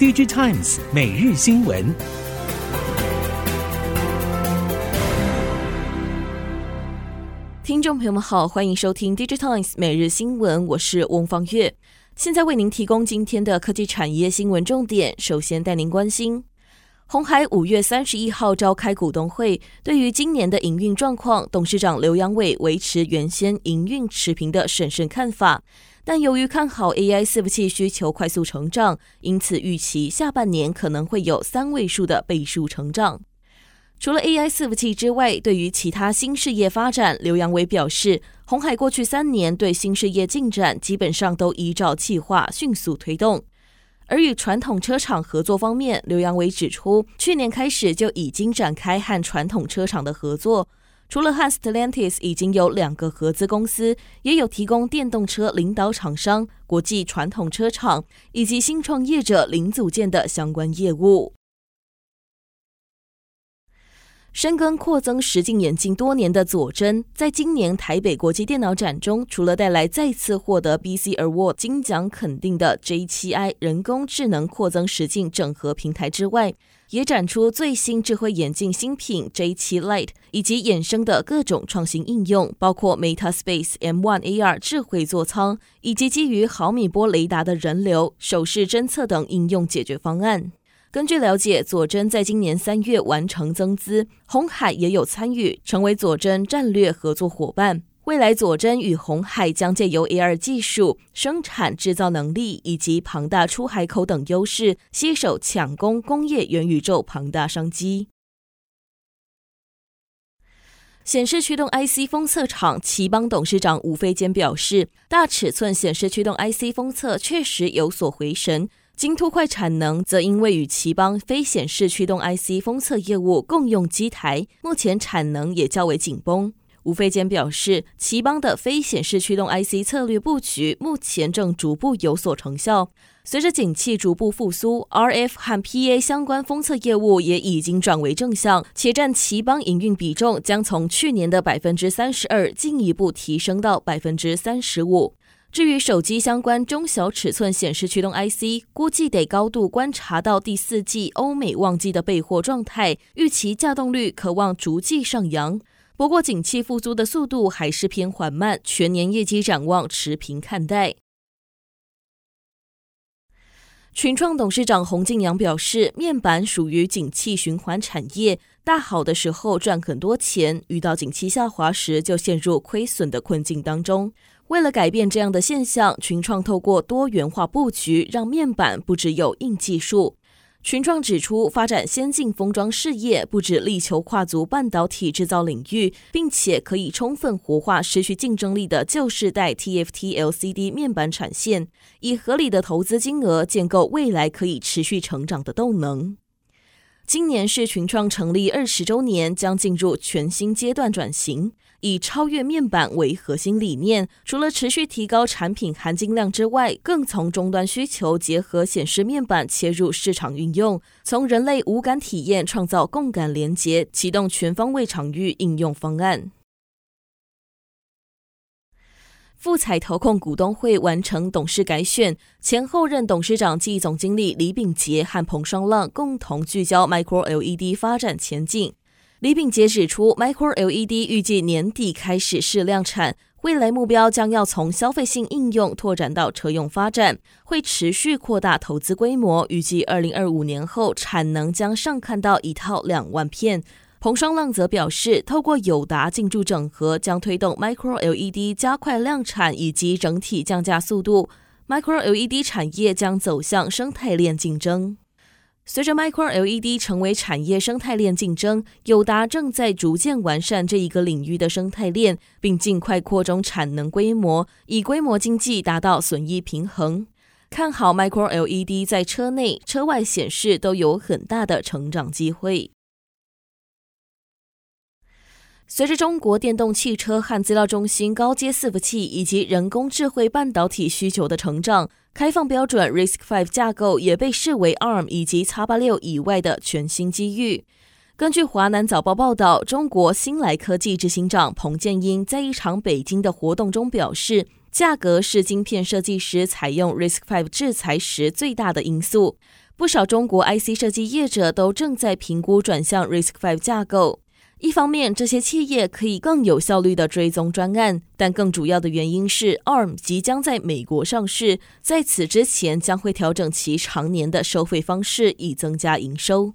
DigiTimes 每日新闻，听众朋友们好，欢迎收听 DigiTimes 每日新闻，我是翁方月，现在为您提供今天的科技产业新闻重点。首先带您关心。鸿海五月三十一号召开股东会，对于今年的营运状况，董事长刘扬伟维持原先营运持平的审慎看法，但由于看好 AI 伺服器需求快速成长，因此预期下半年可能会有三位数的倍数成长。除了 AI 伺服器之外，对于其他新事业发展，刘扬伟表示，鸿海过去三年对新事业进展基本上都依照计划迅速推动。而与传统车厂合作方面，刘扬伟指出，去年开始就已经展开和传统车厂的合作。除了和 Stellantis 已经有两个合资公司，也有提供电动车领导厂商、国际传统车厂以及新创业者零组件的相关业务。深耕扩增实境眼镜多年的佐臻，在今年台北国际电脑展中，除了带来再次获得 BC Award 金奖肯定的 J7i 人工智能扩增实境整合平台之外，也展出最新智慧眼镜新品 J7 Lite 以及衍生的各种创新应用，包括 Meta Space M1 AR 智慧座舱，以及基于毫米波雷达的人流、手势侦测等应用解决方案。根据了解，佐臻在今年三月完成增资，鸿海也有参与，成为佐臻战略合作伙伴。未来，佐臻与鸿海将借由 AR 技术、生产制造能力以及庞大出海口等优势，携手抢攻工业元宇宙庞大商机。显示驱动 IC 封测厂奇邦董事长吴飞坚表示，大尺寸显示驱动 IC 封测确实有所回神。晶凸块产能则因为与奇邦非显示驱动 IC 封测业务共用机台，目前产能也较为紧绷。吴飞坚表示，奇邦的非显示驱动 IC 策略布局目前正逐步有所成效。随着景气逐步复苏，RF 和 PA 相关封测业务也已经转为正向，且占奇邦营运比重将从去年的百分之三十二进一步提升到百分之三十五。至于手机相关中小尺寸显示驱动 IC，估计得高度观察到第四季欧美旺季的备货状态，预期稼动率可望逐季上扬。不过，景气复苏的速度还是偏缓慢，全年业绩展望持平看待。群创董事长洪敬阳表示，面板属于景气循环产业，大好的时候赚很多钱，遇到景气下滑时就陷入亏损的困境当中。为了改变这样的现象，群创透过多元化布局，让面板不只有硬技术。群创指出，发展先进封装事业，不只力求跨足半导体制造领域，并且可以充分活化失去竞争力的旧世代 TFT LCD 面板产线，以合理的投资金额建构未来可以持续成长的动能。今年是群创成立二十周年，将进入全新阶段转型，以超越面板为核心理念。除了持续提高产品含金量之外，更从终端需求结合显示面板切入市场运用，从人类无感体验创造共感连接，启动全方位场域应用方案。富彩投控股东会完成董事改选，前后任董事长暨总经理李秉杰和彭双浪共同聚焦 Micro LED 发展前景。李秉杰指出，Micro LED 预计年底开始试量产，未来目标将要从消费性应用拓展到车用发展，会持续扩大投资规模，预计二零二五年后产能将上看到一套两万片。彭双浪则表示，透过友达进驻整合，将推动 Micro LED 加快量产以及整体降价速度。Micro LED 产业将走向生态链竞争。随着 Micro LED 成为产业生态链竞争，友达正在逐渐完善这一个领域的生态链，并尽快扩充产能规模，以规模经济达到损益平衡。看好 Micro LED 在车内、车外显示都有很大的成长机会。随着中国电动汽车和资料中心高阶伺服器以及人工智慧半导体需求的成长，开放标准 RISC-V 架构也被视为 ARM 以及 X86 以外的全新机遇。根据华南早报报道，中国新来科技执行长彭建英在一场北京的活动中表示，价格是晶片设计师采用 RISC-V 制裁时最大的因素。不少中国 IC 设计业者都正在评估转向 RISC-V 架构。一方面，这些企业可以更有效率地追踪专案，但更主要的原因是 ARM 即将在美国上市，在此之前将会调整其常年的收费方式，以增加营收。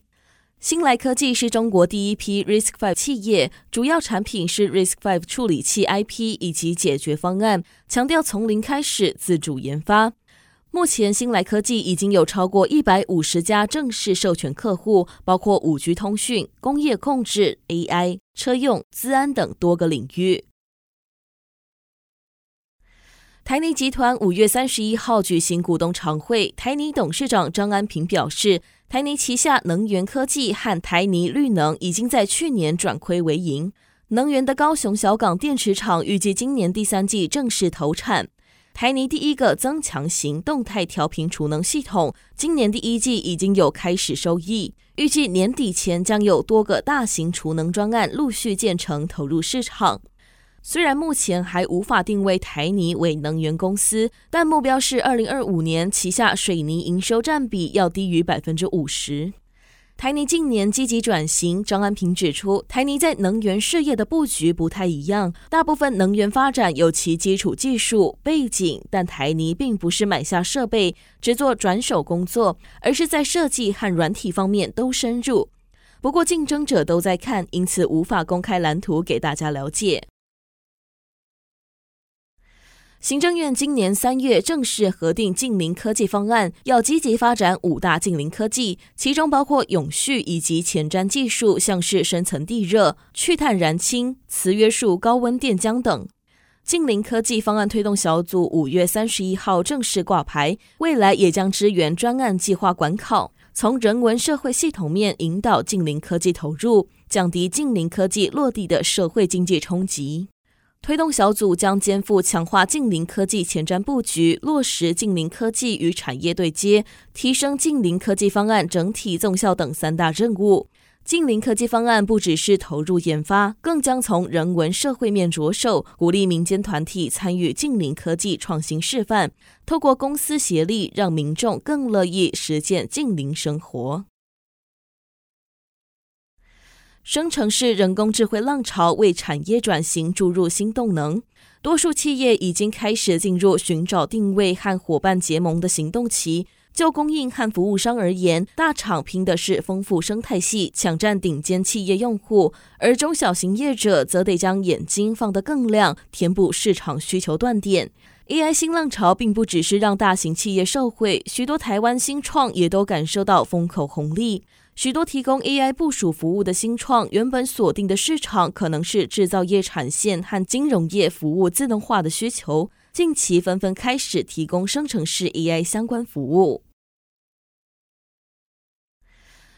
新来科技是中国第一批 RISC-V 企业，主要产品是 RISC-V 处理器 IP 以及解决方案，强调从零开始自主研发。目前，新来科技已经有超过一百五十家正式授权客户，包括五 G 通讯、工业控制、AI、车用、资安等多个领域。台泥集团五月三十一号举行股东常会，台泥董事长张安平表示，台泥旗下能源科技和台泥绿能已经在去年转亏为盈。能源的高雄小港电池厂预计今年第三季正式投产。台泥第一个增强型动态调频储能系统，今年第一季已经有开始收益，预计年底前将有多个大型储能专案陆续建成投入市场。虽然目前还无法定位台泥为能源公司，但目标是二零二五年旗下水泥营收占比要低于百分之五十。台泥近年积极转型，张安平指出，台泥在能源事业的布局不太一样，大部分能源发展有其基础技术背景，但台泥并不是买下设备只做转手工作，而是在设计和软体方面都深入。不过竞争者都在看，因此无法公开蓝图给大家了解。行政院今年三月正式核定近零科技方案，要积极发展五大近零科技，其中包括永续以及前瞻技术，像是深层地热、去碳燃氢、磁约束高温电浆等。近零科技方案推动小组五月三十一号正式挂牌，未来也将支援专案计划管考，从人文社会系统面引导近零科技投入，降低近零科技落地的社会经济冲击。推动小组将肩负强化近邻科技前瞻布局、落实近邻科技与产业对接、提升近邻科技方案整体综效等三大任务。近邻科技方案不只是投入研发，更将从人文社会面着手，鼓励民间团体参与近邻科技创新示范，透过公私协力，让民众更乐意实践近邻生活。生成式人工智慧浪潮为产业转型注入新动能，多数企业已经开始进入寻找定位和伙伴结盟的行动期。就供应和服务商而言，大厂拼的是丰富生态系，抢占顶尖企业用户；而中小型业者则得将眼睛放得更亮，填补市场需求断点。AI 新浪潮并不只是让大型企业受惠，许多台湾新创也都感受到风口红利。许多提供 AI 部署服务的新创，原本锁定的市场可能是制造业产线和金融业服务自动化的需求，近期纷纷开始提供生成式 AI 相关服务。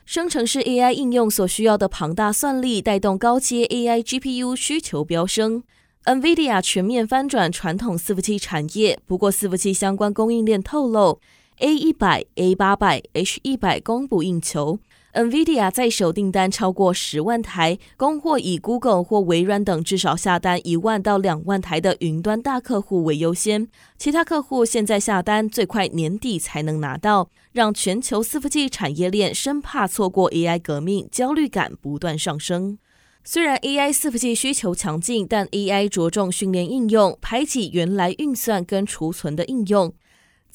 生成式 AI 应用所需要的庞大算力，带动高阶 AI GPU 需求飙升。NVIDIA 全面翻转传统伺服器产业，不过伺服器相关供应链透露，A 一百、A 八百、H 一百供不应求。NVIDIA 在手订单超过十万台，供货以 Google 或微软等至少下单一万到两万台的云端大客户为优先，其他客户现在下单最快年底才能拿到，让全球伺服器产业链生怕错过 AI 革命，焦虑感不断上升。虽然 AI 伺服器需求强劲，但 AI 着重训练应用，排挤原来运算跟储存的应用。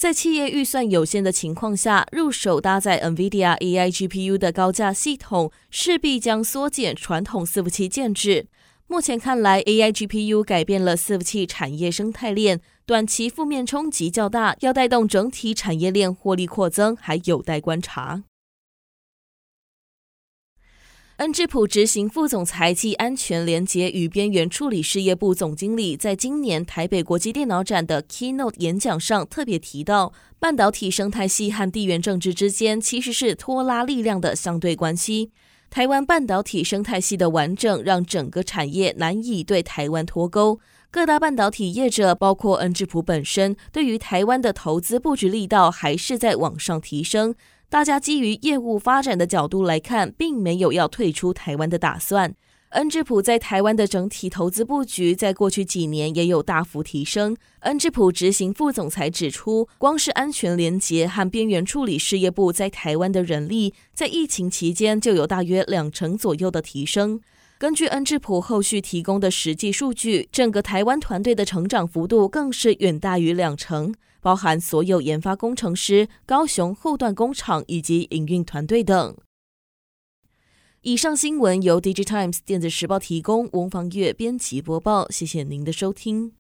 在企业预算有限的情况下，入手搭载 NVIDIA AI GPU 的高价系统，势必将缩减传统伺服器建制。目前看来，AI GPU 改变了伺服器产业生态链，短期负面冲击较大，要带动整体产业链获利扩增，还有待观察。安智浦执行副总裁暨安全连结与边缘处理事业部总经理，在今年台北国际电脑展的 Keynote 演讲上特别提到，半导体生态系和地缘政治之间其实是拖拉力量的相对关系。台湾半导体生态系的完整，让整个产业难以对台湾脱钩。各大半导体业者，包括恩智浦本身，对于台湾的投资布局力道还是在往上提升。大家基于业务发展的角度来看，并没有要退出台湾的打算。恩智浦在台湾的整体投资布局，在过去几年也有大幅提升。恩智浦执行副总裁指出，光是安全连接和边缘处理事业部在台湾的人力，在疫情期间就有大约两成左右的提升。根据恩智浦后续提供的实际数据，整个台湾团队的成长幅度更是远大于两成，包含所有研发工程师、高雄后段工厂以及营运团队等。以上新闻由《DigiTimes 电子时报》提供，翁方月编辑播报。谢谢您的收听。